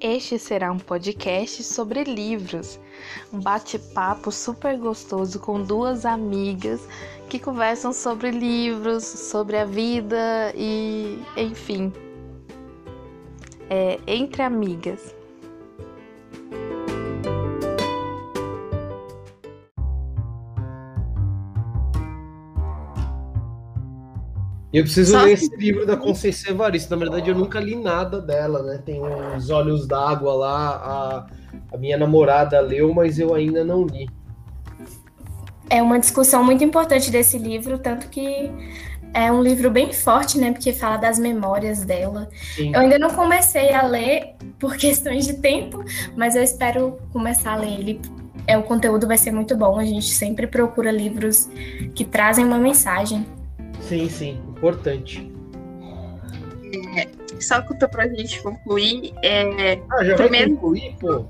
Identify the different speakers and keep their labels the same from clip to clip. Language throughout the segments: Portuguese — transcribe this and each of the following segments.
Speaker 1: Este será um podcast sobre livros, um bate-papo super gostoso com duas amigas que conversam sobre livros, sobre a vida e, enfim, é, entre amigas.
Speaker 2: Eu preciso Só ler esse livro da Conceição Evaristo. Na verdade, eu nunca li nada dela, né? Tem os Olhos d'Água lá, a, a minha namorada leu, mas eu ainda não li.
Speaker 3: É uma discussão muito importante desse livro, tanto que é um livro bem forte, né? Porque fala das memórias dela. Sim. Eu ainda não comecei a ler por questões de tempo, mas eu espero começar a ler ele. É, o conteúdo vai ser muito bom. A gente sempre procura livros que trazem uma mensagem.
Speaker 2: Sim, sim, importante.
Speaker 4: É, só conta pra gente concluir. É,
Speaker 2: ah, já primeiro... vai concluir, pô?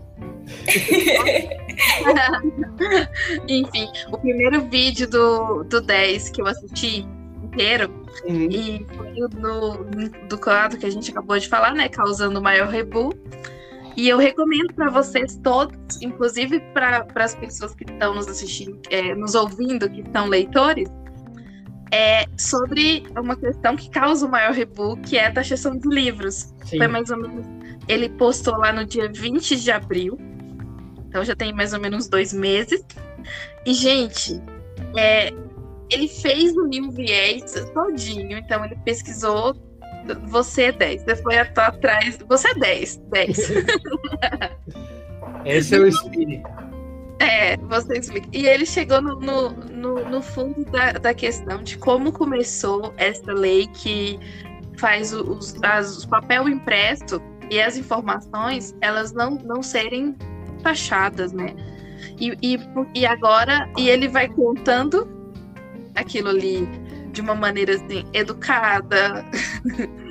Speaker 4: Enfim, o primeiro vídeo do, do 10 que eu assisti inteiro, uhum. e foi no, do quadro que a gente acabou de falar, né? Causando o maior rebu. E eu recomendo para vocês todos, inclusive para as pessoas que estão nos assistindo, é, nos ouvindo, que são leitores, é sobre uma questão que causa o maior rebu, que é a taxação de livros. Sim. Foi mais ou menos. Ele postou lá no dia 20 de abril. Então já tem mais ou menos dois meses. E, gente, é, ele fez o New Viés todinho. Então ele pesquisou. Você é 10. Você foi atrás. Você é 10. 10.
Speaker 2: Esse é o espírito.
Speaker 4: É, você explica. E ele chegou no, no, no, no fundo da, da questão de como começou essa lei que faz os, as, o papel impresso e as informações elas não, não serem taxadas, né? E, e, e agora, e ele vai contando aquilo ali de uma maneira assim, educada,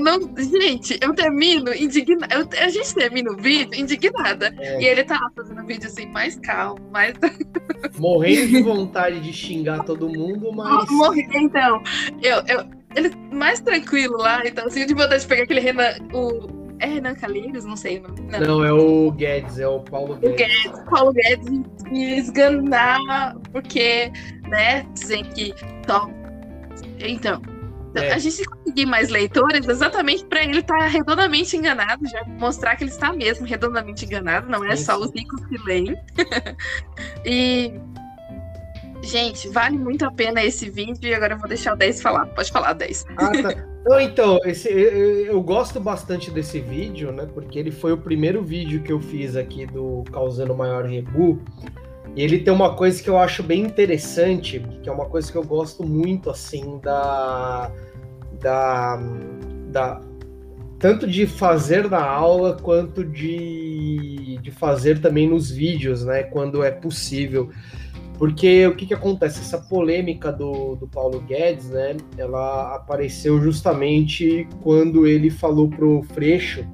Speaker 4: Não, gente, eu termino indignada. A gente termina o vídeo indignada. É. E ele tá lá fazendo o vídeo assim, mais calmo, mais.
Speaker 2: Morrendo de vontade de xingar todo mundo, mas.
Speaker 4: Morrer, então. Eu, eu, ele mais tranquilo lá, então, assim, de vontade de pegar aquele Renan. O, é Renan Calheiros? Não sei. Não.
Speaker 2: não, é o Guedes, é o Paulo Guedes. O
Speaker 4: Guedes, Paulo Guedes esganar, porque, né, dizem que. Só... Então, é. A gente conseguir mais leitores exatamente para ele estar tá redondamente enganado, já mostrar que ele está mesmo redondamente enganado, não é só os ricos que leem. e. Gente, vale muito a pena esse vídeo e agora eu vou deixar o 10 falar. Pode falar, 10.
Speaker 2: Ah, tá. Não, então, esse, eu, eu, gosto bastante desse vídeo, né? Porque ele foi o primeiro vídeo que eu fiz aqui do Causando Maior Rebu. E ele tem uma coisa que eu acho bem interessante, que é uma coisa que eu gosto muito, assim, da. da. da tanto de fazer na aula quanto de, de fazer também nos vídeos, né? Quando é possível. Porque o que, que acontece? Essa polêmica do, do Paulo Guedes, né? Ela apareceu justamente quando ele falou pro Freixo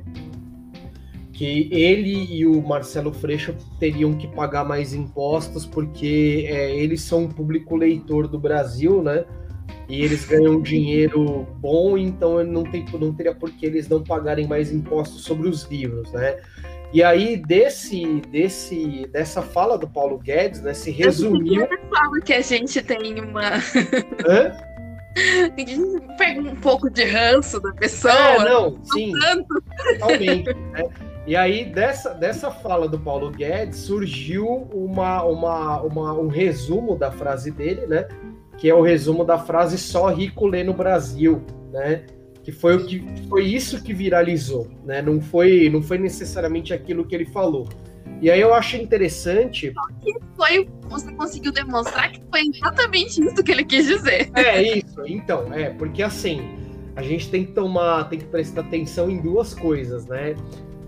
Speaker 2: que ele e o Marcelo Freixo teriam que pagar mais impostos porque é, eles são um público leitor do Brasil, né? E eles ganham dinheiro bom, então não, tem, não teria por que eles não pagarem mais impostos sobre os livros, né? E aí, desse, desse, dessa fala do Paulo Guedes, né, se resumiu. Eu
Speaker 4: fala que a gente tem uma. Hã? Pega um pouco de ranço da pessoa. É,
Speaker 2: não, sim. Tanto. Totalmente. Né? E aí, dessa, dessa fala do Paulo Guedes, surgiu uma, uma, uma, um resumo da frase dele, né? Que é o resumo da frase só rico lê no Brasil, né? Que foi, o que, foi isso que viralizou, né? Não foi, não foi necessariamente aquilo que ele falou. E aí eu acho interessante.
Speaker 4: Que foi, você conseguiu demonstrar que foi exatamente isso que ele quis dizer.
Speaker 2: É isso, então, é, porque assim, a gente tem que tomar, tem que prestar atenção em duas coisas, né?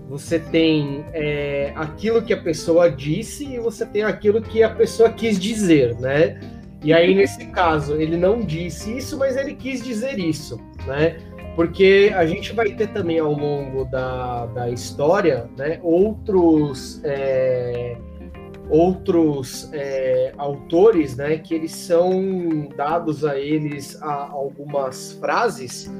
Speaker 2: Você tem é, aquilo que a pessoa disse e você tem aquilo que a pessoa quis dizer, né? E aí, nesse caso, ele não disse isso, mas ele quis dizer isso, né? Porque a gente vai ter também ao longo da, da história né, outros, é, outros é, autores né, que eles são dados a eles a algumas frases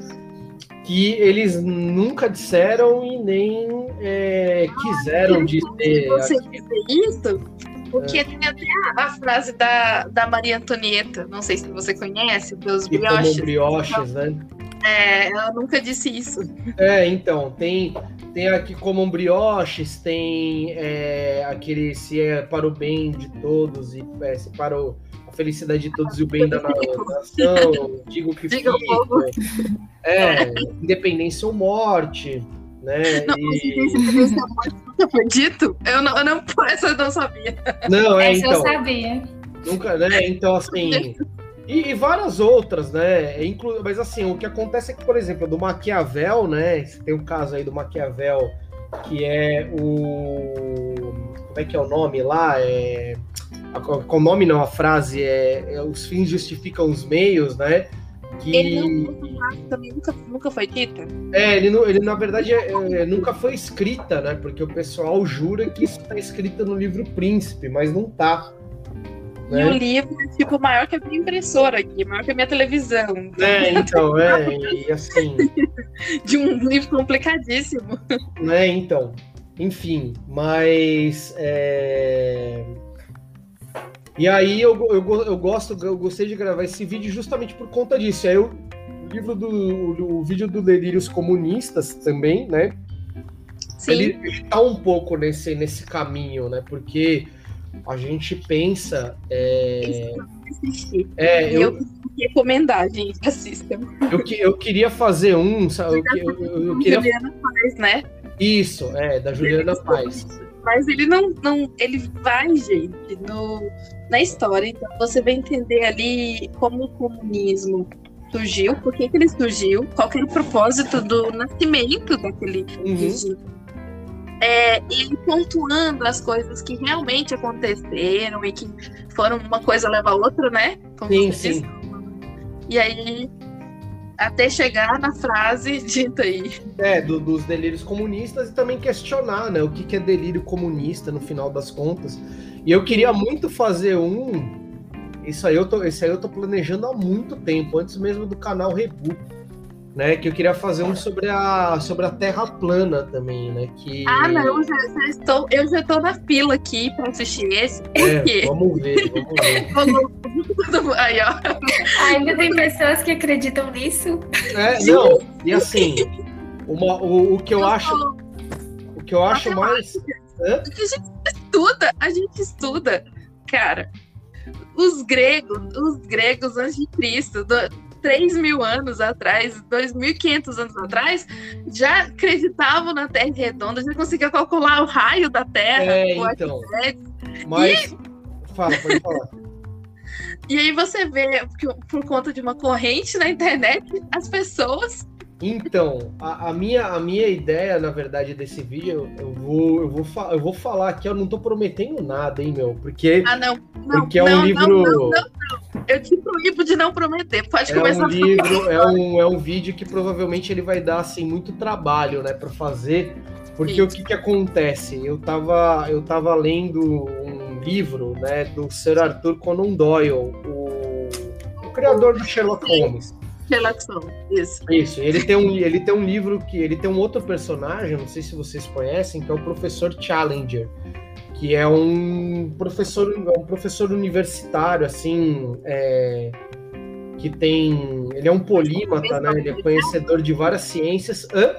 Speaker 2: que eles nunca disseram e nem é, quiseram dizer.
Speaker 4: Você dizer isso? Porque é. tem até a, frase da, da Maria Antonieta, não sei se você conhece, dos brioches.
Speaker 2: brioches, né?
Speaker 4: É, ela nunca disse isso.
Speaker 2: É, então, tem, tem aqui como brioches, tem é, aquele se é para o bem de todos e é, se para o, felicidade de todos e o bem da nação, digo que Diga fica. É, independência ou morte. Né?
Speaker 4: Não, e... nunca foi dito? Eu não, eu não, essa eu não sabia.
Speaker 2: Não, é,
Speaker 3: essa
Speaker 2: então,
Speaker 3: eu sabia.
Speaker 2: Nunca, né? Então, assim. E, e, várias outras, né? Inclu... Mas assim, o que acontece é que, por exemplo, do Maquiavel, né? Tem um caso aí do Maquiavel que é o. Como é que é o nome lá? É... Com o nome não, a frase é, é os fins justificam os meios, né?
Speaker 4: Que... Ele não, também nunca, nunca foi dita?
Speaker 2: É, ele, ele na verdade é, é, nunca foi escrita, né? Porque o pessoal jura que isso está escrito no livro Príncipe, mas não tá.
Speaker 4: Né? E o livro é tipo maior que a minha impressora aqui, maior que a minha televisão.
Speaker 2: É, então, é, e assim.
Speaker 4: De um livro complicadíssimo.
Speaker 2: Né, então. Enfim, mas. É... E aí eu, eu, eu gosto, eu gostei de gravar esse vídeo justamente por conta disso. Aí eu, o livro do o, o vídeo do Delírios Comunistas também, né? Sim. Ele, ele tá um pouco nesse, nesse caminho, né? Porque a gente pensa. É,
Speaker 4: é eu, eu recomendar, gente, assistam.
Speaker 2: Eu, eu queria fazer um. Sabe, eu, eu, eu queria...
Speaker 4: Juliana Paz, né?
Speaker 2: Isso, é, da Juliana Paz.
Speaker 4: Mas ele não, não. Ele vai, gente, no, na história. Então você vai entender ali como o comunismo surgiu, por que, que ele surgiu, qual que era o propósito do nascimento daquele uhum. regime é, e pontuando as coisas que realmente aconteceram e que foram uma coisa leva a outra, né?
Speaker 2: Como sim, sim.
Speaker 4: E aí, até chegar na frase dita aí.
Speaker 2: É, do, dos delírios comunistas e também questionar, né? O que, que é delírio comunista no final das contas. E eu queria muito fazer um. Isso aí eu tô, esse aí eu tô planejando há muito tempo, antes mesmo do canal Rebu né? Que eu queria fazer um sobre a, sobre a Terra plana também, né? Que...
Speaker 4: Ah, não, já, já estou, eu já estou na fila aqui para assistir esse.
Speaker 2: É, vamos ver, vamos ver.
Speaker 3: Aí, ó. Ainda tem pessoas que acreditam nisso.
Speaker 2: É, não, e assim, uma, o, o que eu, eu acho. O que eu acho mais.
Speaker 4: Hã? a gente estuda, a gente estuda, cara. Os gregos, os gregos antes de Cristo, do, 3 mil anos atrás, 2.500 anos atrás, já acreditavam na Terra redonda, já conseguiam calcular o raio da Terra.
Speaker 2: É, então. Mas. E... Fala, pode falar.
Speaker 4: E aí você vê que por conta de uma corrente na internet, as pessoas.
Speaker 2: Então, a, a minha, a minha ideia, na verdade, desse vídeo, eu, eu vou, eu, vou, eu vou falar aqui, eu não tô prometendo nada, hein, meu? Porque,
Speaker 4: ah, não, não,
Speaker 2: porque é um
Speaker 4: não,
Speaker 2: livro.
Speaker 4: Não, não, eu te proíbo de não prometer. Pode
Speaker 2: é
Speaker 4: começar.
Speaker 2: Um livro, é, um, é um vídeo que provavelmente ele vai dar assim, muito trabalho né, para fazer. Porque Sim. o que, que acontece? Eu estava eu tava lendo um livro né, do Sir Arthur Conan Doyle, o, o criador do Sherlock Holmes.
Speaker 4: Sherlock Holmes, isso.
Speaker 2: Isso, ele tem, um, ele tem um livro que. Ele tem um outro personagem, não sei se vocês conhecem, que é o professor Challenger que é um professor, um professor universitário, assim, é, que tem. Ele é um polímata, né? Ele é conhecedor de várias ciências. Hã?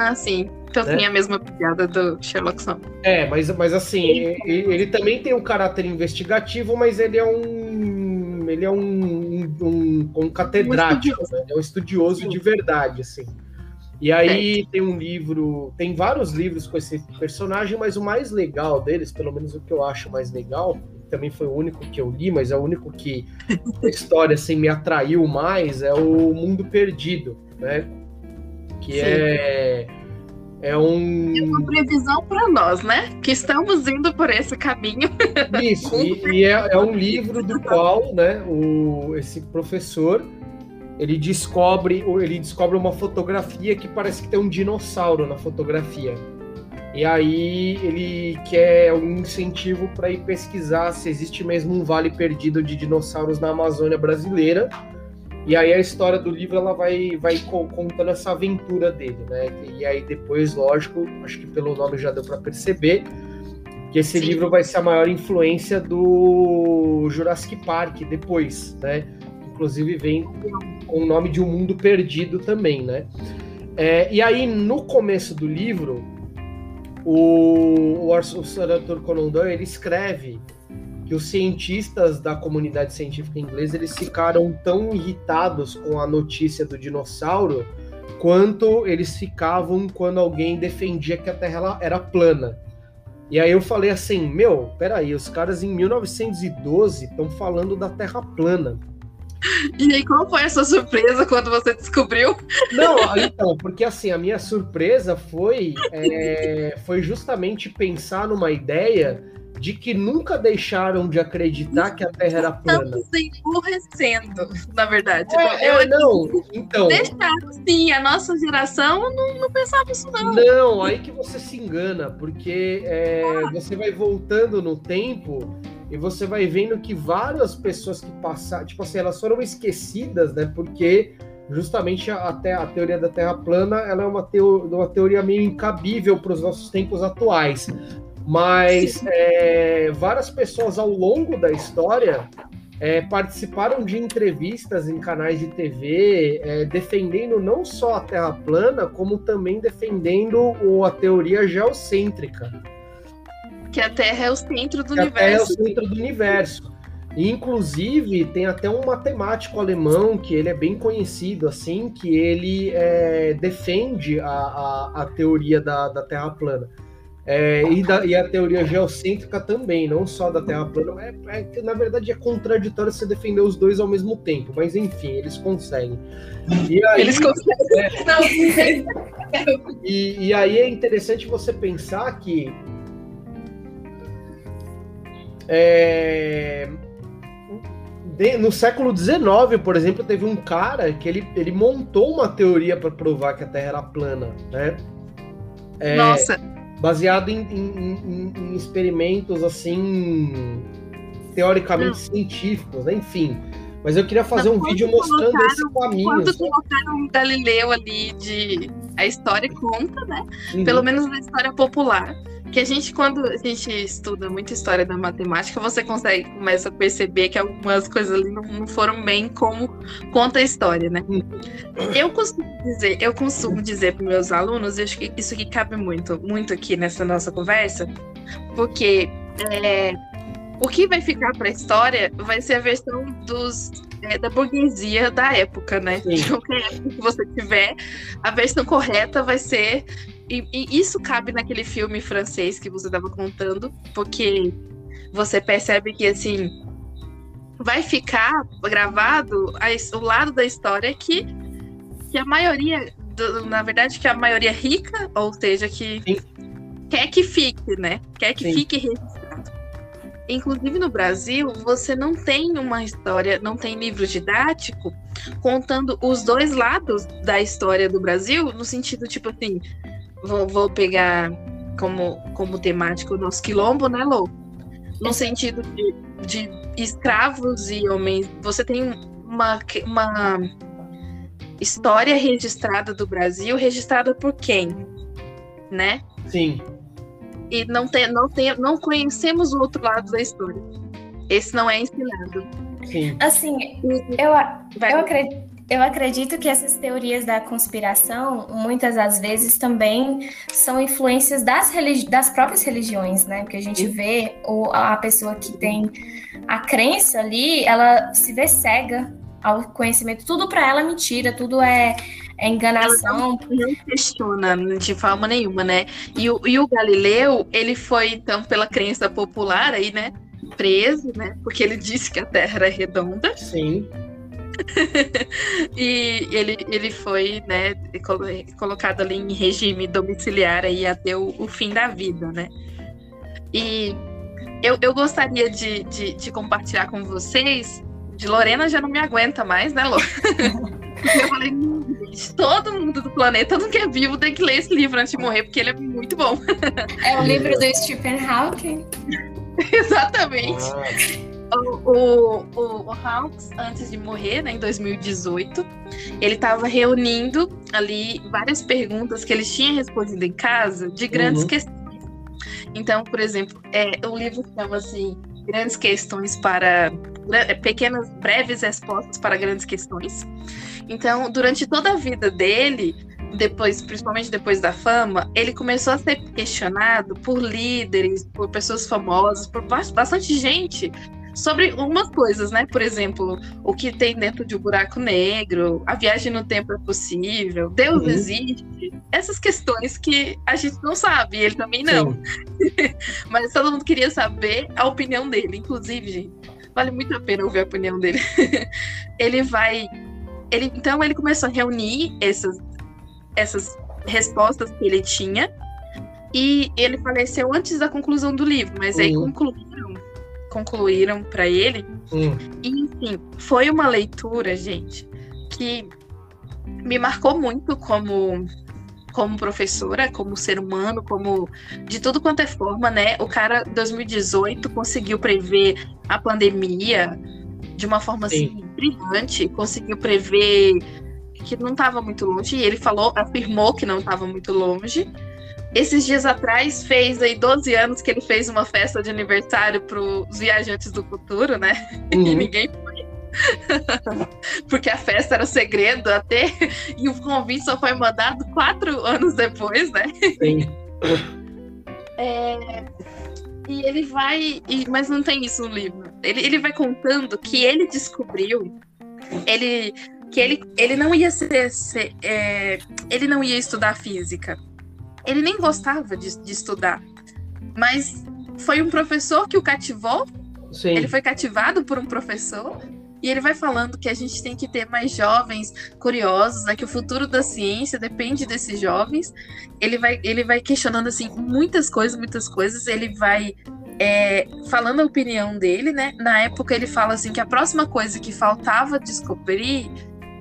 Speaker 4: Ah, sim. Então né? tem a mesma piada do Sherlock Holmes.
Speaker 2: É, mas, mas assim, ele, ele, também tem um caráter investigativo, mas ele é um. Ele é um, um, um catedrático, um né? Ele é um estudioso sim. de verdade, assim. E aí tem um livro, tem vários livros com esse personagem, mas o mais legal deles, pelo menos o que eu acho mais legal, também foi o único que eu li, mas é o único que a história assim me atraiu mais, é o Mundo Perdido, né? Que Sim. é é um
Speaker 4: é uma previsão para nós, né? Que estamos indo por esse caminho.
Speaker 2: Isso. e, e é, é um livro do qual, né? O esse professor ele descobre, ele descobre uma fotografia que parece que tem um dinossauro na fotografia. E aí ele quer um incentivo para ir pesquisar se existe mesmo um vale perdido de dinossauros na Amazônia brasileira. E aí a história do livro ela vai, vai contando essa aventura dele, né? E aí depois, lógico, acho que pelo nome já deu para perceber que esse Sim. livro vai ser a maior influência do Jurassic Park depois, né? Inclusive vem com o nome de Um Mundo Perdido também, né? É, e aí no começo do livro o, o, Arthur Conan Doyle ele escreve que os cientistas da comunidade científica inglesa eles ficaram tão irritados com a notícia do dinossauro quanto eles ficavam quando alguém defendia que a Terra era plana. E aí eu falei assim, meu, peraí, os caras em 1912 estão falando da Terra plana.
Speaker 4: E aí, qual foi a sua surpresa quando você descobriu?
Speaker 2: Não, então, porque assim, a minha surpresa foi, é, foi justamente pensar numa ideia de que nunca deixaram de acreditar que a Terra era plana.
Speaker 4: Estamos emburrecendo, na verdade.
Speaker 2: É, eu, é, não, então.
Speaker 4: Deixaram, sim, a nossa geração não, não pensava isso, não.
Speaker 2: Não, aí que você se engana, porque é, ah. você vai voltando no tempo e você vai vendo que várias pessoas que passaram, tipo assim, elas foram esquecidas, né? Porque justamente até a, a, teoria da Terra plana ela é uma, teo, uma teoria meio incabível para os nossos tempos atuais. Mas é, várias pessoas ao longo da história é, participaram de entrevistas em canais de TV é, defendendo não só a Terra plana, como também defendendo o, a teoria geocêntrica.
Speaker 4: Que a Terra é o centro do
Speaker 2: que
Speaker 4: universo.
Speaker 2: A Terra é o centro do universo. E, inclusive, tem até um matemático alemão que ele é bem conhecido, assim, que ele é, defende a, a, a teoria da, da Terra plana. É, e, da, e, a teoria geocêntrica também, não só da Terra plana. É, é, na verdade, é contraditório você defender os dois ao mesmo tempo, mas enfim, eles conseguem.
Speaker 4: E aí, eles conseguem. É,
Speaker 2: e, e aí é interessante você pensar que é, no século XIX, por exemplo, teve um cara que ele, ele montou uma teoria para provar que a Terra era plana, né?
Speaker 4: É, Nossa!
Speaker 2: Baseado em, em, em, experimentos assim teoricamente hum. científicos, né? enfim. Mas eu queria fazer Mas um vídeo mostrando esse caminho.
Speaker 4: Quando colocaram o Galileu ali de a história conta, né? Uhum. Pelo menos na história popular que a gente, quando a gente estuda muita história da matemática, você consegue, começa a perceber que algumas coisas ali não, não foram bem como conta a história, né? Eu costumo dizer, eu costumo dizer para meus alunos, eu acho que isso aqui cabe muito, muito aqui nessa nossa conversa, porque é, o que vai ficar para a história vai ser a versão dos é, da burguesia da época, né? Sim. De qualquer época que você tiver, a versão correta vai ser e, e isso cabe naquele filme francês que você estava contando, porque você percebe que assim vai ficar gravado a, o lado da história que, que a maioria, do, na verdade, que a maioria rica, ou seja, que Sim. quer que fique, né? Quer que Sim. fique registrado. Inclusive no Brasil, você não tem uma história, não tem livro didático contando os dois lados da história do Brasil, no sentido tipo assim, vou, vou pegar como, como temático o nosso quilombo, né, Lô? No sentido de, de escravos e homens. Você tem uma, uma história registrada do Brasil, registrada por quem? Né?
Speaker 2: Sim.
Speaker 4: E não, tem, não, tem, não conhecemos o outro lado da história. Esse não é ensinado.
Speaker 3: Sim. Assim, eu, eu acredito eu acredito que essas teorias da conspiração, muitas das vezes, também são influências das, das próprias religiões, né? Porque a gente vê o, a pessoa que tem a crença ali, ela se vê cega ao conhecimento. Tudo para ela é mentira, tudo é, é enganação. Ela
Speaker 4: não, não questiona de forma nenhuma, né? E o, e o Galileu, ele foi, então, pela crença popular aí, né? Preso, né? Porque ele disse que a Terra era redonda.
Speaker 2: Sim.
Speaker 4: e ele, ele foi né, colocado ali em regime domiciliar aí até o, o fim da vida, né? E eu, eu gostaria de, de, de, compartilhar com vocês. De Lorena já não me aguenta mais, né, Lô? eu falei, todo mundo do planeta não quer vivo tem que ler esse livro antes de morrer, porque ele é muito bom.
Speaker 3: É o livro do Stephen Hawking.
Speaker 4: Exatamente. Ah. O, o, o, Hawks, antes de morrer, né, em 2018, ele estava reunindo ali várias perguntas que ele tinha respondido em casa de grandes uhum. questões. Então, por exemplo, é, o livro chama assim Grandes Questões para. É, pequenas, breves respostas para grandes questões. Então, durante toda a vida dele, depois, principalmente depois da fama, ele começou a ser questionado por líderes, por pessoas famosas, por bastante gente sobre algumas coisas, né? Por exemplo, o que tem dentro de um buraco negro, a viagem no tempo é possível, Deus uhum. existe, essas questões que a gente não sabe, ele também não. Mas todo mundo queria saber a opinião dele, inclusive, gente. Vale muito a pena ouvir a opinião dele. ele vai. Ele, então ele começou a reunir essas, essas respostas que ele tinha. E ele faleceu antes da conclusão do livro, mas uhum. aí concluíram concluíram para ele. Hum. E, enfim, foi uma leitura, gente, que me marcou muito como como professora, como ser humano, como de tudo quanto é forma, né? O cara 2018 conseguiu prever a pandemia de uma forma Sim. assim brilhante, conseguiu prever que não estava muito longe, e ele falou, afirmou que não estava muito longe esses dias atrás fez aí 12 anos que ele fez uma festa de aniversário para os viajantes do futuro, né? Uhum. E ninguém foi. Porque a festa era segredo até, e o convite só foi mandado quatro anos depois, né? Sim. É, e ele vai. E, mas não tem isso no livro. Ele, ele vai contando que ele descobriu. Ele, que ele, ele não ia ser. ser é, ele não ia estudar física ele nem gostava de, de estudar. Mas foi um professor que o cativou. Sim. Ele foi cativado por um professor. E ele vai falando que a gente tem que ter mais jovens curiosos, né? Que o futuro da ciência depende desses jovens. Ele vai, ele vai questionando assim muitas coisas, muitas coisas. Ele vai é, falando a opinião dele, né? Na época ele fala assim que a próxima coisa que faltava descobrir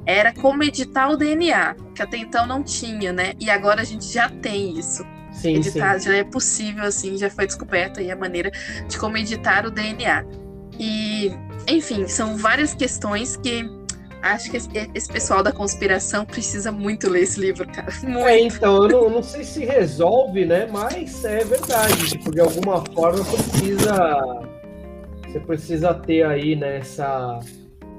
Speaker 4: era como editar o DNA, que até então não tinha, né? E agora a gente já tem isso. Sim, editar sim. já é possível, assim, já foi descoberta aí a maneira de como editar o DNA. E, enfim, são várias questões que acho que esse pessoal da conspiração precisa muito ler esse livro, cara. Muito.
Speaker 2: É, então, eu não, não, sei se resolve, né? Mas é verdade, tipo, de alguma forma precisa. Você precisa ter aí, né,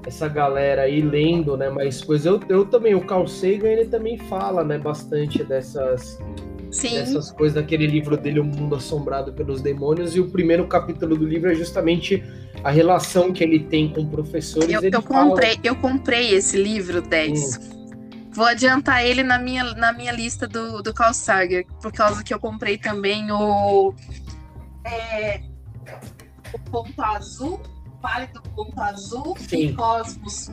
Speaker 2: essa galera aí lendo, né, mais coisas. Eu, eu também, o Carl Sagan, ele também fala, né, bastante dessas, Sim. dessas coisas daquele livro dele, O Mundo Assombrado pelos Demônios, e o primeiro capítulo do livro é justamente a relação que ele tem com professores.
Speaker 4: Eu, eu comprei, fala... eu comprei esse livro, 10. Hum. Vou adiantar ele na minha, na minha lista do, do Carl Sagan, por causa que eu comprei também o, é, o Ponto Azul pálido ponto azul Sim. e Cosmos.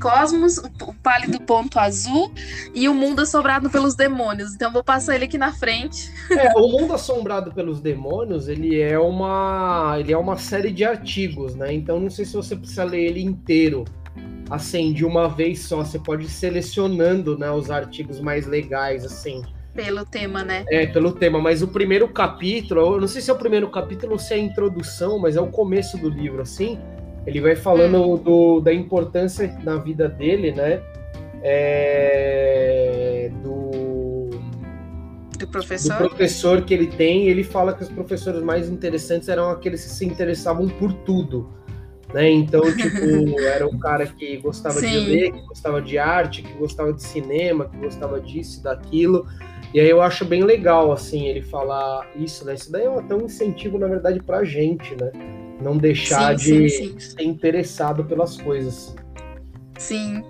Speaker 4: Cosmos, o pálido ponto azul e o mundo assombrado pelos demônios. Então vou passar ele aqui na frente.
Speaker 2: É, o mundo assombrado pelos demônios, ele é uma, ele é uma série de artigos, né? Então não sei se você precisa ler ele inteiro. Assim, de uma vez só, você pode ir selecionando, né, os artigos mais legais, assim.
Speaker 4: Pelo tema, né?
Speaker 2: É, pelo tema, mas o primeiro capítulo, eu não sei se é o primeiro capítulo ou se é a introdução, mas é o começo do livro, assim. Ele vai falando hum. do, da importância na vida dele, né? É, do,
Speaker 4: do professor?
Speaker 2: Do professor que ele tem. Ele fala que os professores mais interessantes eram aqueles que se interessavam por tudo. Né? Então, tipo, era um cara que gostava Sim. de ler, que gostava de arte, que gostava de cinema, que gostava disso, daquilo. E aí eu acho bem legal, assim, ele falar isso, né? Isso daí é até um incentivo, na verdade, pra gente, né? Não deixar sim, de sim, sim. ser interessado pelas coisas.
Speaker 4: Sim.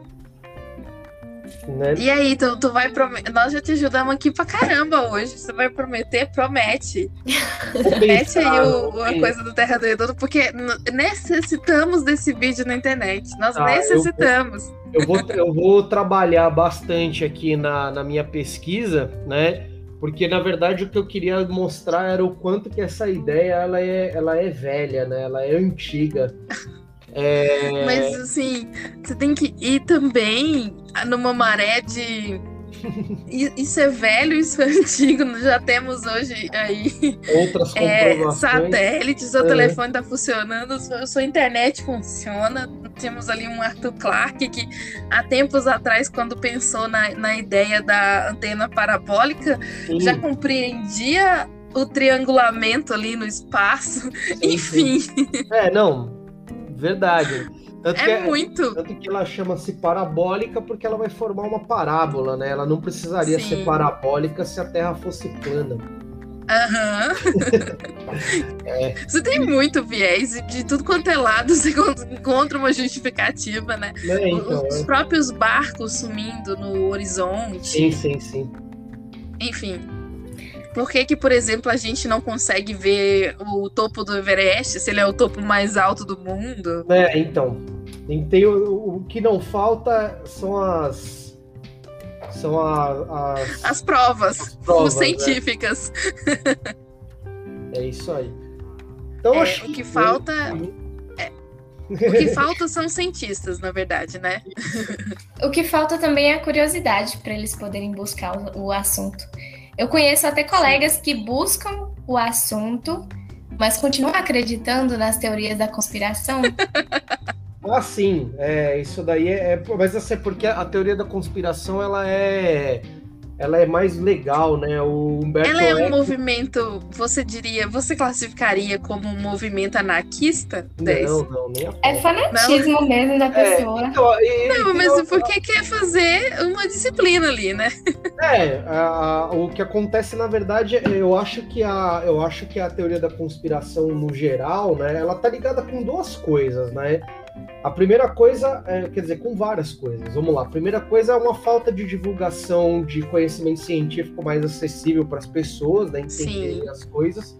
Speaker 4: Né? E aí, tu, tu vai prometer. Nós já te ajudamos aqui pra caramba hoje. Você vai prometer? Promete. Promete aí o, a coisa do Terra do Redondo, porque necessitamos desse vídeo na internet. Nós ah, necessitamos.
Speaker 2: Eu vou, eu vou, eu vou trabalhar bastante aqui na, na minha pesquisa, né? Porque na verdade o que eu queria mostrar era o quanto que essa ideia ela é, ela é velha, né? Ela é antiga. É...
Speaker 4: Mas assim, você tem que ir também numa maré de Isso é velho, isso é antigo. Já temos hoje aí
Speaker 2: outras é,
Speaker 4: satélites, o é. telefone está funcionando, a sua internet funciona. Temos ali um Arthur Clarke que há tempos atrás, quando pensou na, na ideia da antena parabólica, sim. já compreendia o triangulamento ali no espaço. Sim, Enfim. Sim.
Speaker 2: É, não. Verdade.
Speaker 4: Tanto é, é muito.
Speaker 2: Tanto que ela chama-se parabólica porque ela vai formar uma parábola, né? Ela não precisaria Sim. ser parabólica se a Terra fosse plana.
Speaker 4: Aham. é. Você tem muito viés e de tudo quanto é lado você encontra uma justificativa, né? É, então, Os é. próprios barcos sumindo no horizonte.
Speaker 2: Sim, sim, sim.
Speaker 4: Enfim, por que, que, por exemplo, a gente não consegue ver o topo do Everest, se ele é o topo mais alto do mundo?
Speaker 2: É, então. Tem, o, o que não falta são as. São a,
Speaker 4: as, as provas, as provas né? científicas.
Speaker 2: É. é isso aí.
Speaker 4: Então, é, o que falta. É, o que falta são cientistas, na verdade, né?
Speaker 3: o que falta também é a curiosidade para eles poderem buscar o, o assunto. Eu conheço até colegas que buscam o assunto, mas continuam acreditando nas teorias da conspiração.
Speaker 2: Ah, sim, é, isso daí é, é, Mas assim, porque a teoria da conspiração ela é ela é mais legal, né? O
Speaker 4: Humberto ela é um Eco... movimento, você diria, você classificaria como um movimento anarquista?
Speaker 2: Não, não, nem a
Speaker 3: É fanatismo não. mesmo da é, pessoa. É, então,
Speaker 4: e, não, mas então, porque quer fazer uma disciplina ali, né?
Speaker 2: É, a, a, o que acontece na verdade, eu acho que a eu acho que a teoria da conspiração no geral, né, ela tá ligada com duas coisas, né? A primeira coisa, é, quer dizer, com várias coisas. Vamos lá. A primeira coisa é uma falta de divulgação de conhecimento científico mais acessível para as pessoas, né, entenderem as coisas.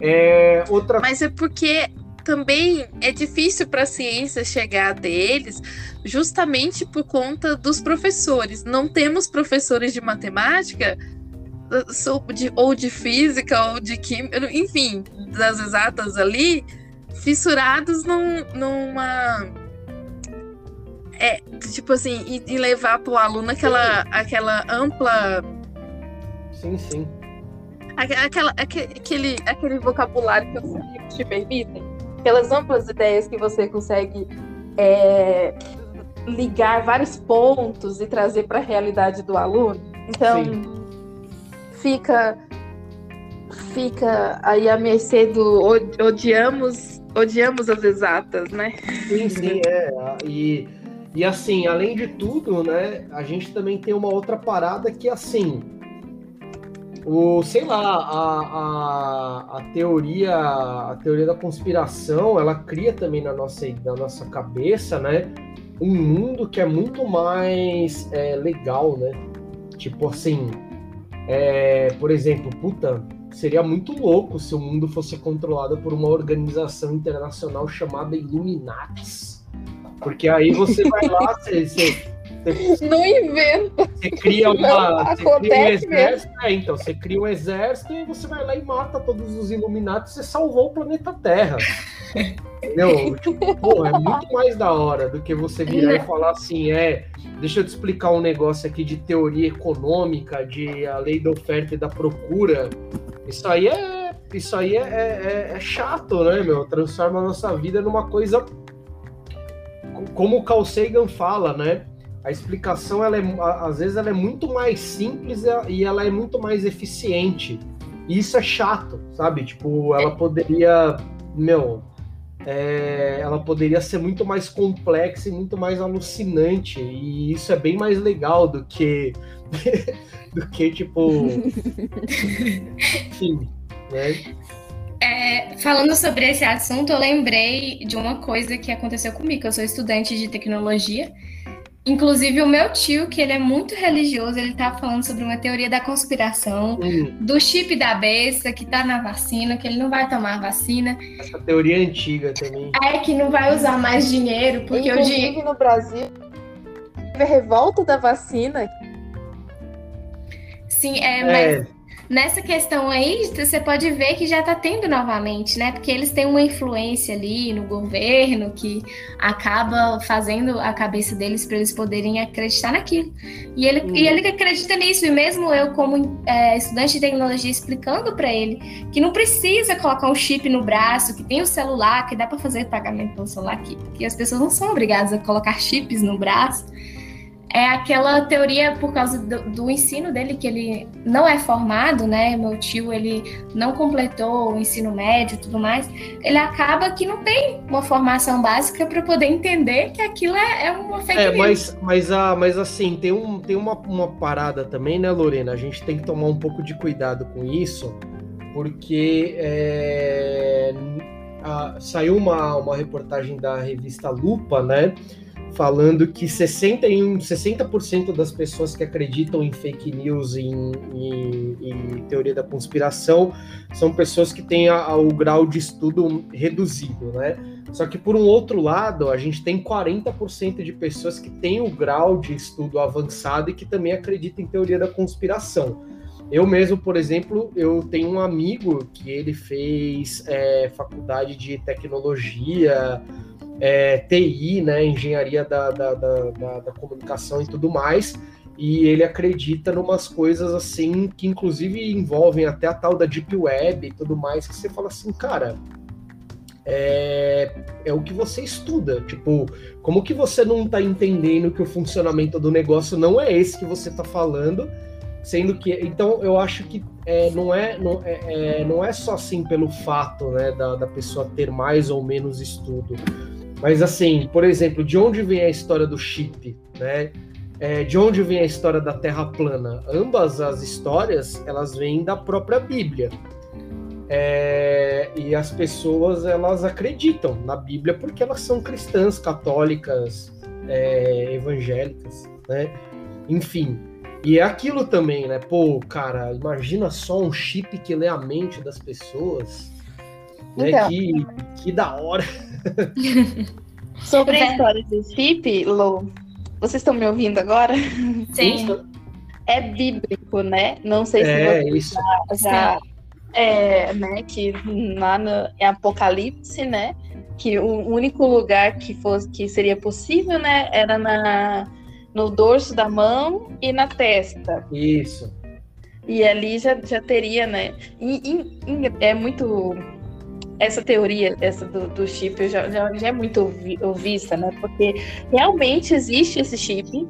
Speaker 2: É, outra...
Speaker 4: Mas é porque também é difícil para a ciência chegar deles, justamente por conta dos professores. Não temos professores de matemática ou de física ou de química, enfim, das exatas ali, fissurados num, numa. É, tipo assim, e, e levar para o aluno aquela, aquela ampla.
Speaker 2: Sim, sim.
Speaker 4: Aquela, aquele, aquele vocabulário que os te permitem. Aquelas amplas ideias que você consegue é, ligar vários pontos e trazer para a realidade do aluno. Então, sim. fica fica aí à mercê do odiamos odiamos as exatas, né?
Speaker 2: Sim, sim, é. E, e assim, além de tudo, né, a gente também tem uma outra parada que, assim, o, sei lá, a, a, a teoria a teoria da conspiração, ela cria também na nossa, na nossa cabeça, né, um mundo que é muito mais é, legal, né? Tipo assim, é, por exemplo, puta, Seria muito louco se o mundo fosse controlado por uma organização internacional chamada Illuminatis. Porque aí você vai lá, você,
Speaker 4: você, não inventa.
Speaker 2: Você cria uma. Você cria um exército. É, então, você cria um exército e você vai lá e mata todos os Illuminatis e salvou o planeta Terra. Entendeu? Tipo, pô, é muito mais da hora do que você virar e falar assim, é. Deixa eu te explicar um negócio aqui de teoria econômica, de a lei da oferta e da procura. Isso aí é. Isso aí é, é, é chato, né, meu? Transforma a nossa vida numa coisa. Como o Carl Sagan fala, né? A explicação, ela é, às vezes, ela é muito mais simples e ela é muito mais eficiente. E isso é chato, sabe? Tipo, ela poderia. Meu, é, ela poderia ser muito mais complexa e muito mais alucinante. E isso é bem mais legal do que do que, tipo. Enfim, né?
Speaker 3: É, falando sobre esse assunto, eu lembrei de uma coisa que aconteceu comigo. Eu sou estudante de tecnologia. Inclusive, o meu tio, que ele é muito religioso, ele tá falando sobre uma teoria da conspiração, hum. do chip da besta que tá na vacina, que ele não vai tomar a vacina.
Speaker 2: Essa teoria é antiga também.
Speaker 3: É que não vai usar mais dinheiro, porque
Speaker 4: Inclusive, o dinheiro. no Brasil, teve a revolta da vacina
Speaker 3: Sim, é, é, mas nessa questão aí, você pode ver que já está tendo novamente, né? Porque eles têm uma influência ali no governo que acaba fazendo a cabeça deles para eles poderem acreditar naquilo. E ele, hum. e ele acredita nisso. E mesmo eu, como é, estudante de tecnologia, explicando para ele que não precisa colocar um chip no braço, que tem o celular, que dá para fazer pagamento pelo celular, que, que as pessoas não são obrigadas a colocar chips no braço é aquela teoria por causa do, do, ensino dele que ele não é formado, né? Meu tio ele não completou o ensino médio e tudo mais. Ele acaba que não tem uma formação básica para poder entender que aquilo é, é uma fake é.
Speaker 2: Mas, mas, ah, mas assim tem, um, tem uma, uma parada também, né, Lorena? A gente tem que tomar um pouco de cuidado com isso, porque é, a, saiu uma, uma reportagem da revista Lupa, né? Falando que 61, 60% das pessoas que acreditam em fake news e em, em, em, teoria da conspiração são pessoas que têm a, a, o grau de estudo reduzido, né? Só que por um outro lado, a gente tem 40% de pessoas que têm o grau de estudo avançado e que também acreditam em teoria da conspiração. Eu mesmo, por exemplo, eu tenho um amigo que ele fez é, faculdade de tecnologia, é, TI, né, engenharia da, da, da, da, comunicação e tudo mais, e ele acredita numas coisas assim que inclusive envolvem até a tal da Deep Web e tudo mais, que você fala assim, cara, é, é o que você estuda. Tipo, como que você não está entendendo que o funcionamento do negócio não é esse que você está falando? Sendo que, então, eu acho que é, não, é, não, é, é, não é só assim pelo fato né, da, da pessoa ter mais ou menos estudo, mas assim, por exemplo, de onde vem a história do chip, né? É, de onde vem a história da Terra plana? Ambas as histórias elas vêm da própria Bíblia. É, e as pessoas elas acreditam na Bíblia porque elas são cristãs, católicas, é, evangélicas, né? Enfim. E é aquilo também, né? Pô, cara, imagina só um chip que lê a mente das pessoas. Né? Então. Que, que da hora.
Speaker 4: Sobre a é. história do chip, Lô, vocês estão me ouvindo agora?
Speaker 3: Sim.
Speaker 4: É bíblico, né? Não sei se
Speaker 2: é, você isso.
Speaker 4: já, já é, né, que lá no em Apocalipse, né, que o único lugar que fosse que seria possível, né, era na no dorso da mão e na testa.
Speaker 2: Isso.
Speaker 4: E ali já, já teria, né? E, e, e é muito essa teoria essa do, do chip já, já, já, é muito ouvi, ouvista, né? Porque realmente existe esse chip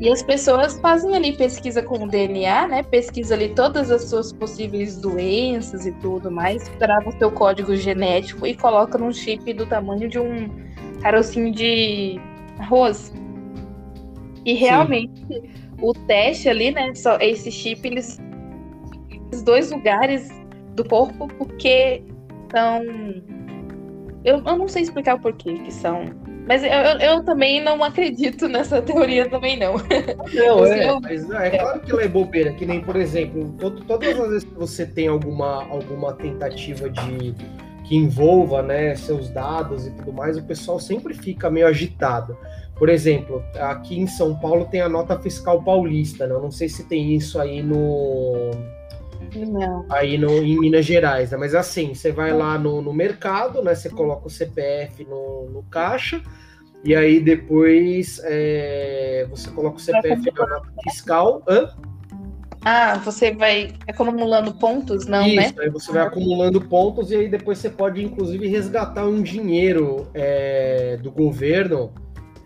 Speaker 4: e as pessoas fazem ali pesquisa com o DNA, né? Pesquisa ali todas as suas possíveis doenças e tudo mais, grava o seu código genético e coloca num chip do tamanho de um carocinho de arroz. E realmente Sim. o teste ali, né? Só esse chip, eles os dois lugares do corpo, porque são. Eu, eu não sei explicar o porquê que são. Mas eu, eu, eu também não acredito nessa teoria também, não.
Speaker 2: Não, é, mas é, é claro que ela é bobeira, que nem, por exemplo, todo, todas as vezes que você tem alguma, alguma tentativa de que envolva né, seus dados e tudo mais, o pessoal sempre fica meio agitado. Por exemplo, aqui em São Paulo tem a nota fiscal paulista, né? Eu não sei se tem isso aí no
Speaker 4: não.
Speaker 2: Aí no, em Minas Gerais, né? Mas assim, você vai lá no, no mercado, né? Você coloca o CPF no, no caixa, e aí depois é, você coloca o CPF na nota fiscal. Hã?
Speaker 4: Ah, você vai acumulando pontos, não,
Speaker 2: Isso,
Speaker 4: né?
Speaker 2: Isso, aí você vai acumulando pontos e aí depois você pode, inclusive, resgatar um dinheiro é, do governo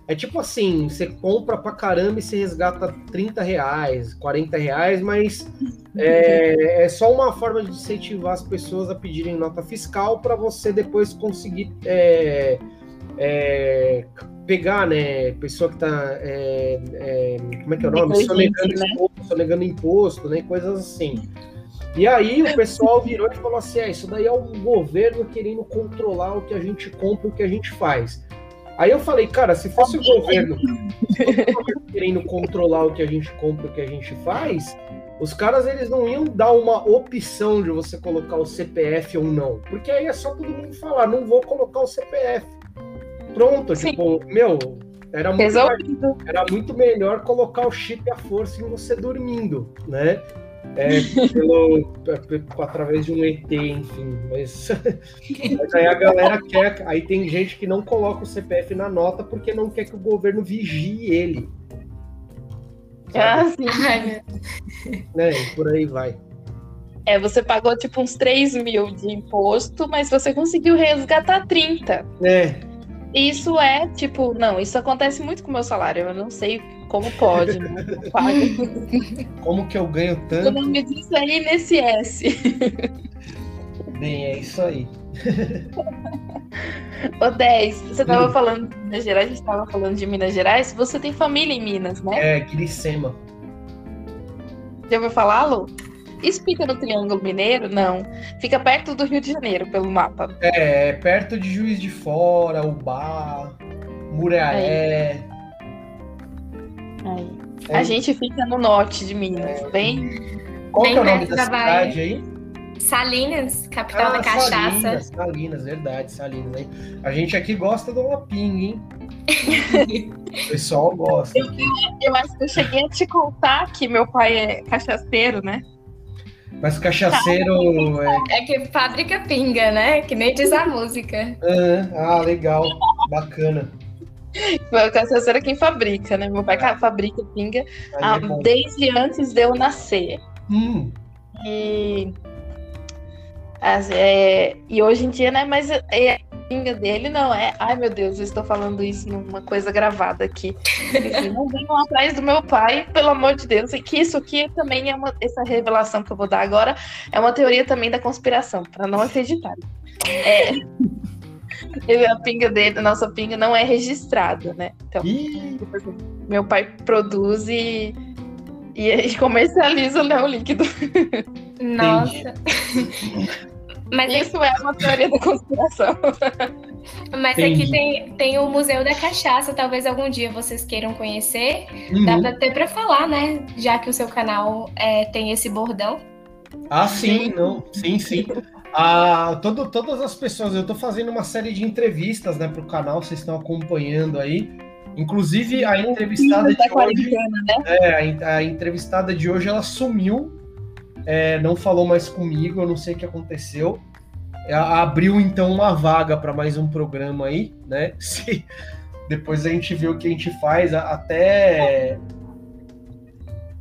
Speaker 2: é tipo assim, você compra pra caramba e você resgata 30 reais, 40 reais, mas é, é só uma forma de incentivar as pessoas a pedirem nota fiscal para você depois conseguir é, é, pegar, né? Pessoa que tá. É, é, como é que é o nome? Sonegando, né? imposto, sonegando imposto, né? Coisas assim. E aí o pessoal virou e falou assim: é, isso daí é o governo querendo controlar o que a gente compra e o que a gente faz. Aí eu falei, cara, se fosse o governo querendo controlar o que a gente compra, o que a gente faz, os caras eles não iam dar uma opção de você colocar o CPF ou não, porque aí é só todo mundo falar, não vou colocar o CPF. Pronto, Sim. tipo, meu, era muito, mais, era muito melhor colocar o chip à força em você dormindo, né? É, pelo, através de um ET, enfim. Mas, mas, aí a galera quer. Aí tem gente que não coloca o CPF na nota porque não quer que o governo vigie ele.
Speaker 4: Ah, sim.
Speaker 2: Né? por aí vai.
Speaker 4: É, você pagou tipo uns 3 mil de imposto, mas você conseguiu resgatar 30.
Speaker 2: É.
Speaker 4: Isso é, tipo, não, isso acontece muito com o meu salário. Eu não sei como pode, né?
Speaker 2: Como que eu ganho tanto? O
Speaker 4: nome disso é INSS.
Speaker 2: Bem, é isso aí.
Speaker 4: Ô 10, você estava falando de Minas Gerais, a gente estava falando de Minas Gerais. Você tem família em Minas, né?
Speaker 2: É, Quiricema.
Speaker 4: Já ouviu falar, Lu? Isso fica no Triângulo Mineiro? Não. Fica perto do Rio de Janeiro, pelo mapa.
Speaker 2: É, perto de Juiz de Fora, Ubá, Muriaé.
Speaker 4: Aí. É. A gente fica no norte de Minas, é. bem.
Speaker 2: Qual bem é o nome da, da cidade aí?
Speaker 3: Salinas, capital ah, da cachaça.
Speaker 2: Salinas, Salinas, verdade, Salinas, hein? A gente aqui gosta do uma hein? o pessoal gosta.
Speaker 4: Eu, eu, eu, acho que eu cheguei a te contar que meu pai é cachaceiro, né?
Speaker 2: Mas cachaceiro.
Speaker 3: É... é que fábrica pinga, né? Que nem diz a música.
Speaker 2: Ah, ah legal. Bacana.
Speaker 4: O cachaceiro é quem fabrica, né? Meu pai é. fabrica pinga ah, desde antes de eu nascer.
Speaker 2: Hum.
Speaker 4: E, as, é, e hoje em dia, né? Mas é, pinga dele não é. Ai meu Deus, eu estou falando isso numa coisa gravada aqui. não venham atrás do meu pai, pelo amor de Deus. E que isso aqui também é uma. Essa revelação que eu vou dar agora é uma teoria também da conspiração, para não acreditar. É, a pinga dele, a nossa pinga não é registrada, né? Então, meu pai produz e, e comercializa né, o líquido.
Speaker 3: Nossa.
Speaker 4: Mas é Isso é uma teoria da conspiração.
Speaker 3: Mas Entendi. aqui tem, tem o Museu da Cachaça, talvez algum dia vocês queiram conhecer. Uhum. Dá até para falar, né? Já que o seu canal é, tem esse bordão.
Speaker 2: Ah, sim, não. Sim, sim. Ah, todo, todas as pessoas, eu estou fazendo uma série de entrevistas né, para o canal, vocês estão acompanhando aí. Inclusive, a entrevistada de hoje. Né? É, a, a entrevistada de hoje ela sumiu é, não falou mais comigo, eu não sei o que aconteceu. Abriu então uma vaga para mais um programa aí, né? Se, depois a gente vê o que a gente faz, até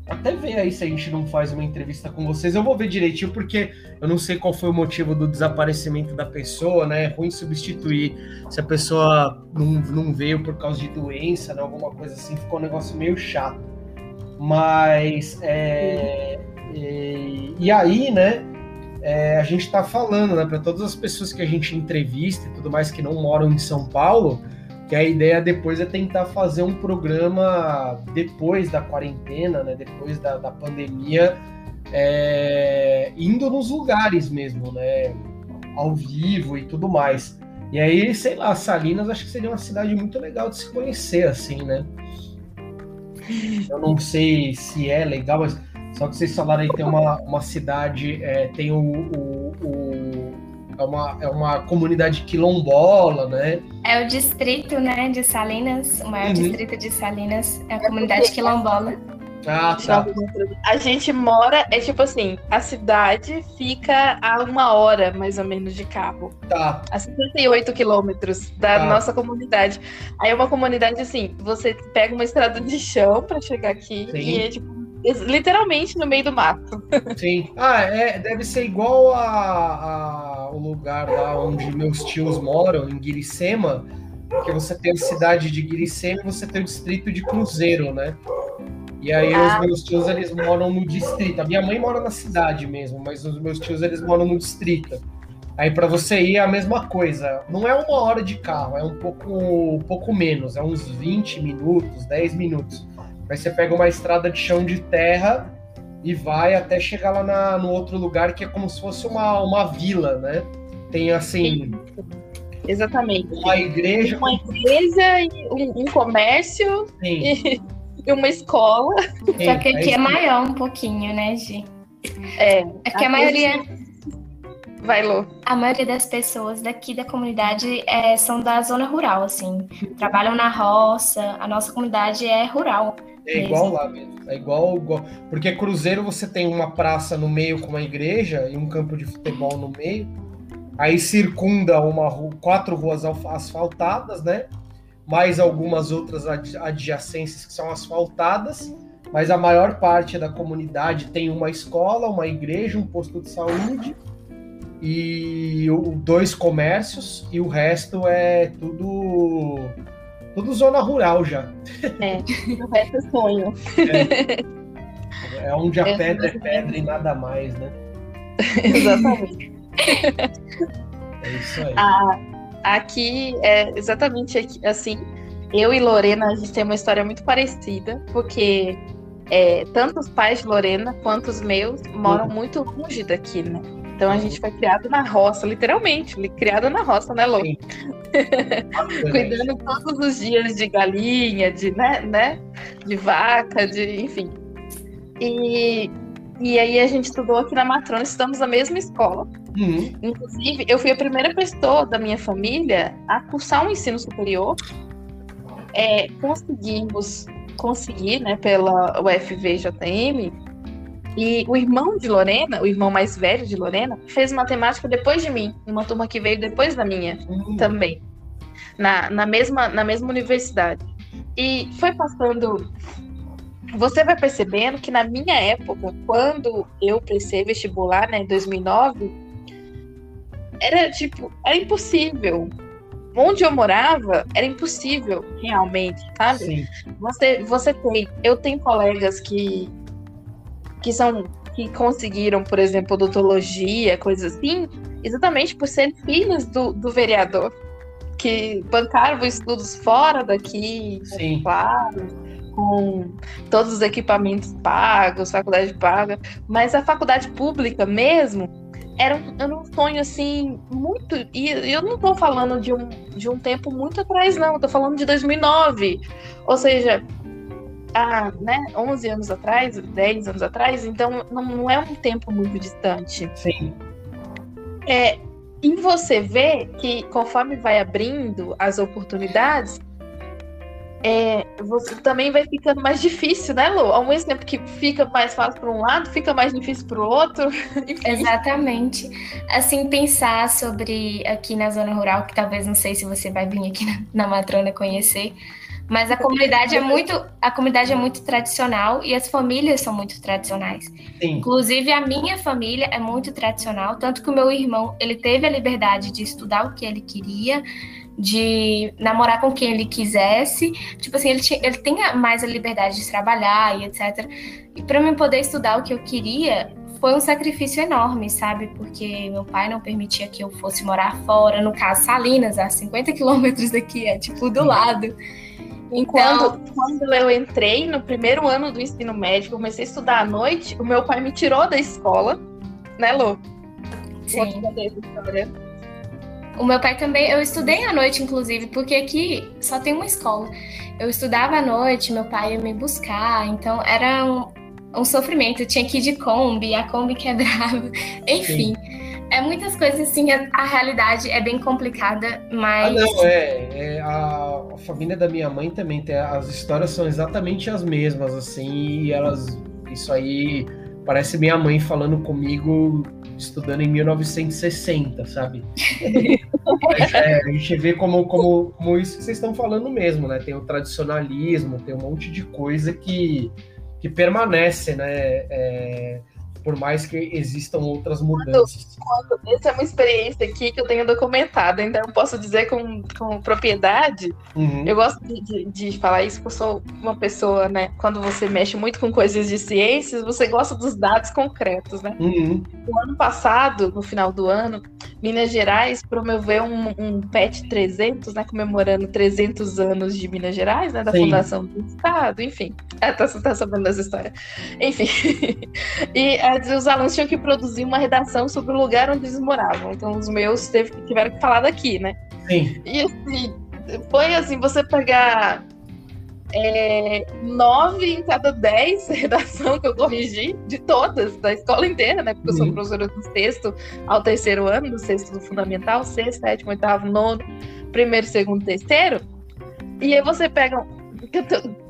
Speaker 2: até ver aí se a gente não faz uma entrevista com vocês. Eu vou ver direitinho, porque eu não sei qual foi o motivo do desaparecimento da pessoa, né? É ruim substituir se a pessoa não, não veio por causa de doença, né? alguma coisa assim, ficou um negócio meio chato. Mas é, e, e aí, né, é, a gente está falando, né, para todas as pessoas que a gente entrevista e tudo mais que não moram em São Paulo, que a ideia depois é tentar fazer um programa depois da quarentena, né, depois da, da pandemia, é, indo nos lugares mesmo, né, ao vivo e tudo mais. E aí, sei lá, Salinas acho que seria uma cidade muito legal de se conhecer, assim, né? Eu não sei se é legal, mas só que vocês falaram aí tem uma, uma cidade, é, tem o, o, o, é, uma, é uma comunidade quilombola, né?
Speaker 3: É o distrito, né, de Salinas, o maior uhum. distrito de Salinas é a comunidade quilombola.
Speaker 2: Ah, tá.
Speaker 4: A gente mora, é tipo assim, a cidade fica a uma hora, mais ou menos, de carro.
Speaker 2: Tá.
Speaker 4: A 58 quilômetros da tá. nossa comunidade. Aí é uma comunidade assim, você pega uma estrada de chão para chegar aqui Sim. e é tipo literalmente no meio do mato.
Speaker 2: Sim. Ah, é, deve ser igual a, a, o lugar lá onde meus tios moram, em Guiricema, que você tem a cidade de Guiricema e você tem o distrito de Cruzeiro, né? E aí ah. os meus tios, eles moram no distrito. A minha mãe mora na cidade mesmo, mas os meus tios, eles moram no distrito. Aí para você ir é a mesma coisa. Não é uma hora de carro, é um pouco, um pouco menos, é uns 20 minutos, 10 minutos. Aí você pega uma estrada de chão de terra e vai até chegar lá na, no outro lugar que é como se fosse uma, uma vila, né? Tem assim.
Speaker 4: Exatamente.
Speaker 2: Uma igreja.
Speaker 4: Uma igreja e um, um comércio e, e, uma escola.
Speaker 3: Sim, Só que aqui é, é maior um pouquinho, né, Gi?
Speaker 4: É.
Speaker 3: É que a maioria.
Speaker 4: Vai, Lô.
Speaker 3: A maioria das pessoas daqui da comunidade é, são da zona rural, assim. Trabalham na roça. A nossa comunidade é rural.
Speaker 2: É mesmo. igual lá mesmo. É igual, igual. Porque Cruzeiro você tem uma praça no meio com uma igreja e um campo de futebol no meio. Aí circunda uma quatro ruas asfaltadas, né? Mais algumas outras adjacências que são asfaltadas mas a maior parte da comunidade tem uma escola, uma igreja, um posto de saúde e dois comércios e o resto é tudo tudo zona rural já.
Speaker 4: É, o resto é sonho.
Speaker 2: É, é onde a é, pedra é pedra e nada mais, né?
Speaker 4: Exatamente. É isso aí. Ah, aqui é exatamente assim. Eu e Lorena, a gente tem uma história muito parecida, porque é, tanto os pais de Lorena quanto os meus moram uhum. muito longe daqui, né? Então a gente foi criado na roça, literalmente, criado na roça, né, Lô? Cuidando todos os dias de galinha, de, né, né, de vaca, de, enfim. E, e aí a gente estudou aqui na Matrona, estamos na mesma escola. Uhum. Inclusive, eu fui a primeira pessoa da minha família a cursar um ensino superior. É, conseguimos conseguir, né, pela UFVJM, e o irmão de Lorena, o irmão mais velho de Lorena, fez matemática depois de mim, uma turma que veio depois da minha uhum. também, na, na, mesma, na mesma universidade. E foi passando. Você vai percebendo que na minha época, quando eu prestei vestibular, né, em 2009, era tipo, era impossível. Onde eu morava, era impossível, realmente, sabe? Sim. Você, você tem, eu tenho colegas que que são que conseguiram, por exemplo, odontologia, coisas assim, exatamente por serem filhos do, do vereador, que bancaram estudos fora daqui,
Speaker 2: Sim.
Speaker 4: claro, com todos os equipamentos pagos, faculdade paga, mas a faculdade pública mesmo era um, era um sonho assim muito e eu não estou falando de um, de um tempo muito atrás não, estou falando de 2009, ou seja, há né, 11 anos atrás, 10 anos atrás, então não, não é um tempo muito distante.
Speaker 2: Sim.
Speaker 4: É, e você vê que conforme vai abrindo as oportunidades, é, você também vai ficando mais difícil, né, Lu? Ao mesmo tempo que fica mais fácil para um lado, fica mais difícil para o outro.
Speaker 3: Exatamente. Assim, pensar sobre aqui na zona rural, que talvez não sei se você vai vir aqui na, na Matrona conhecer, mas a comunidade é muito, a comunidade é muito tradicional e as famílias são muito tradicionais. Sim. Inclusive a minha família é muito tradicional, tanto que o meu irmão, ele teve a liberdade de estudar o que ele queria, de namorar com quem ele quisesse. Tipo assim, ele, tinha, ele tem mais a liberdade de trabalhar e etc. E para mim poder estudar o que eu queria, foi um sacrifício enorme, sabe? Porque meu pai não permitia que eu fosse morar fora, no caso Salinas, a 50 quilômetros daqui, é tipo do lado.
Speaker 4: Então, quando eu entrei no primeiro ano do ensino médio, comecei a estudar à noite, o meu pai me tirou da escola, né, Lô?
Speaker 3: Sim. O meu pai também, eu estudei à noite, inclusive, porque aqui só tem uma escola. Eu estudava à noite, meu pai ia me buscar, então era um, um sofrimento. Eu tinha que ir de Kombi, a Kombi quebrava, enfim. Sim é muitas coisas assim, a, a, realidade é bem complicada, mas.
Speaker 2: Ah, não, é. é a, família da minha mãe também tem. As histórias são exatamente as mesmas, assim, e elas. Isso aí parece minha mãe falando comigo estudando em 1960, sabe? é, a gente vê como, como, como isso que vocês estão falando mesmo, né? Tem o tradicionalismo, tem um monte de coisa que, que permanece, né? É, por mais que existam outras mudanças.
Speaker 4: Essa é uma experiência aqui que eu tenho documentada, então eu posso dizer com, com propriedade. Uhum. Eu gosto de, de, de, falar isso, porque eu sou uma pessoa, né? Quando você mexe muito com coisas de ciências, você gosta dos dados concretos, né?
Speaker 2: Uhum.
Speaker 4: O ano passado, no final do ano, Minas Gerais promoveu um, um PET 300, né? Comemorando 300 anos de Minas Gerais, né? Da Sim. fundação do Estado, enfim. É, tá, tá sabendo dessa história. Enfim. e os alunos tinham que produzir uma redação sobre o lugar onde eles moravam. Então, os meus teve, tiveram que falar daqui, né?
Speaker 2: Sim.
Speaker 4: E assim, foi assim, você pegar é, nove em cada dez redação que eu corrigi, de todas, da escola inteira, né? Porque eu sou uhum. professora do sexto ao terceiro ano, do sexto do fundamental, sexto, sétimo, oitavo, nono, primeiro, segundo, terceiro. E aí você pega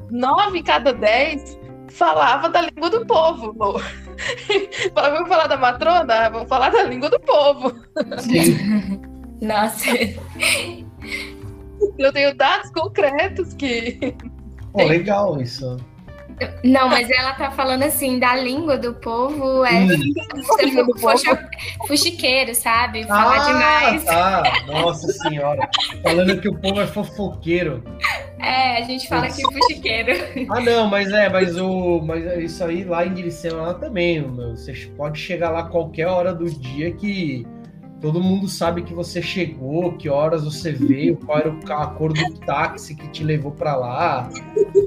Speaker 4: nove em cada dez falava da língua do povo. Vamos falar da matrona? Vamos falar da língua do povo.
Speaker 3: Sim. Nossa.
Speaker 4: Eu tenho dados concretos que.
Speaker 2: Pô, legal isso.
Speaker 3: Não, mas ela tá falando assim, da língua do povo, é hum. fuxiqueiro, sabe? Falar ah, demais.
Speaker 2: Tá. Nossa senhora. Falando que o povo é fofoqueiro.
Speaker 3: É, a gente fala que fuxiqueiro.
Speaker 2: Ah, não, mas é, mas o. Mas isso aí lá em Diricema lá também, meu. Você pode chegar lá qualquer hora do dia que todo mundo sabe que você chegou, que horas você veio, qual era a cor do táxi que te levou para lá.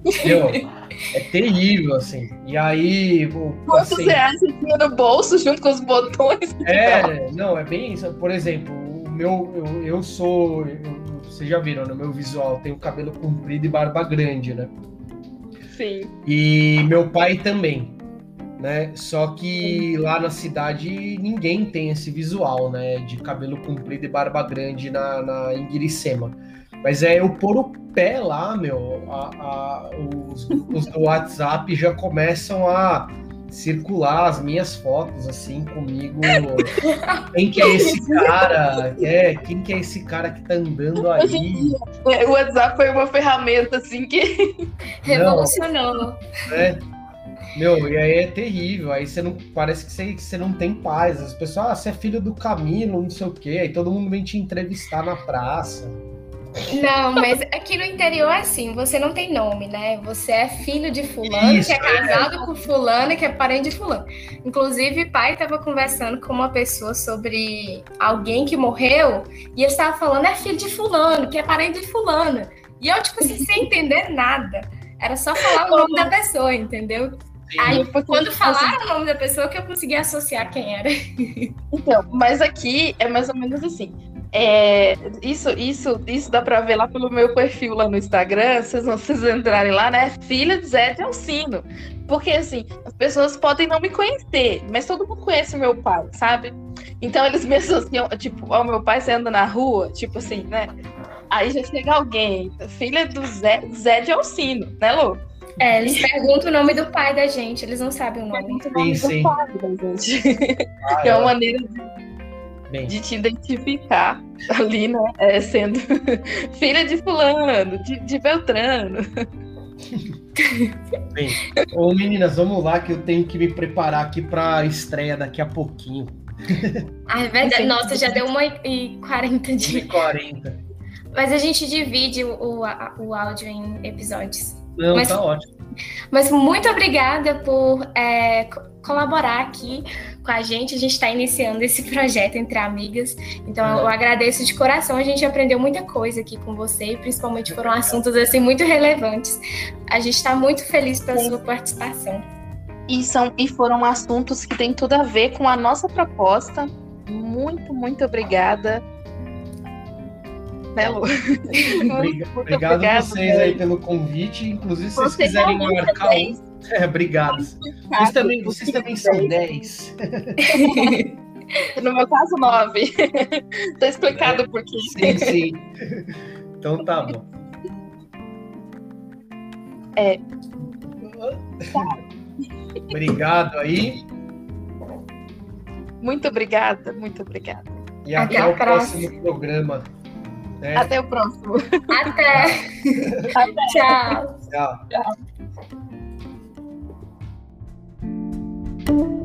Speaker 2: Entendeu? É terrível, assim. E aí.
Speaker 4: Quantos assim, reais você tinha no bolso junto com os botões?
Speaker 2: É, não, é bem isso. Por exemplo, o meu. Eu, eu sou. Eu, vocês já viram, no meu visual, tenho cabelo comprido e barba grande, né?
Speaker 4: Sim.
Speaker 2: E meu pai também né? Só que lá na cidade ninguém tem esse visual, né? De cabelo comprido e barba grande na, na em Guiricema. Mas é eu pôr o pé lá, meu, a, a, os grupos do WhatsApp já começam a circular as minhas fotos assim comigo. Quem que é esse cara? É, quem que é esse cara que tá andando aí?
Speaker 4: O WhatsApp foi uma ferramenta assim que
Speaker 3: revolucionou. Não,
Speaker 2: é, meu, e aí é terrível. Aí você não. Parece que você, você não tem paz. As pessoas, ah, você é filho do Camilo, não sei o quê. Aí todo mundo vem te entrevistar na praça.
Speaker 3: Não, mas aqui no interior é assim, você não tem nome, né? Você é filho de fulano, Isso, que é casado é. com fulano, que é parente de fulano. Inclusive, pai estava conversando com uma pessoa sobre alguém que morreu, e ele estava falando, é filho de fulano, que é parente de fulano. E eu, tipo assim, sem entender nada. Era só falar o nome da pessoa, entendeu? Aí, quando falaram o nome da pessoa, que eu consegui associar quem era.
Speaker 4: Então, mas aqui é mais ou menos assim. É, isso, isso, isso dá pra ver lá pelo meu perfil lá no Instagram, vocês vão vocês entrarem lá, né? Filha de Zé de Alcino. Porque assim, as pessoas podem não me conhecer, mas todo mundo conhece meu pai, sabe? Então eles me associam, tipo, ao meu pai você anda na rua, tipo assim, né? Aí já chega alguém, filha do Zé, Zé de Alcino, né, Lu?
Speaker 3: É, eles perguntam o nome do pai da gente, eles não sabem o nome.
Speaker 2: Sim, nome sim.
Speaker 4: do pai da gente. Ah, é uma maneira de, de, te identificar ali, né? É, sendo filha de fulano, de, de Beltrano.
Speaker 2: Bem, ô meninas, vamos lá que eu tenho que me preparar aqui para a estreia daqui a pouquinho.
Speaker 3: Ah, é verdade. Nossa, já deu uma e quarenta de.
Speaker 2: 40.
Speaker 3: Mas a gente divide o, o, o áudio em episódios.
Speaker 2: Não, mas, tá ótimo.
Speaker 3: Mas muito obrigada por é, colaborar aqui com a gente. A gente está iniciando esse projeto entre amigas. Então eu agradeço de coração. A gente aprendeu muita coisa aqui com você, e principalmente foram assuntos assim muito relevantes. A gente está muito feliz pela Sim. sua participação.
Speaker 4: E, são, e foram assuntos que têm tudo a ver com a nossa proposta. Muito, muito obrigada né, Lu?
Speaker 2: Obrigado a vocês aí pelo convite. Inclusive, se vocês quiserem marcar um. É, obrigado. Vocês também, vocês também são 10.
Speaker 4: No meu caso, 9. Tá explicado é, por quê.
Speaker 2: Sim, sim. Então tá bom.
Speaker 4: É.
Speaker 2: Obrigado aí.
Speaker 4: Muito obrigada, muito obrigada.
Speaker 2: E até, até o próximo programa.
Speaker 4: Até, Até o próximo.
Speaker 3: Até.
Speaker 4: Até.
Speaker 3: Tchau.
Speaker 2: Tchau. Tchau.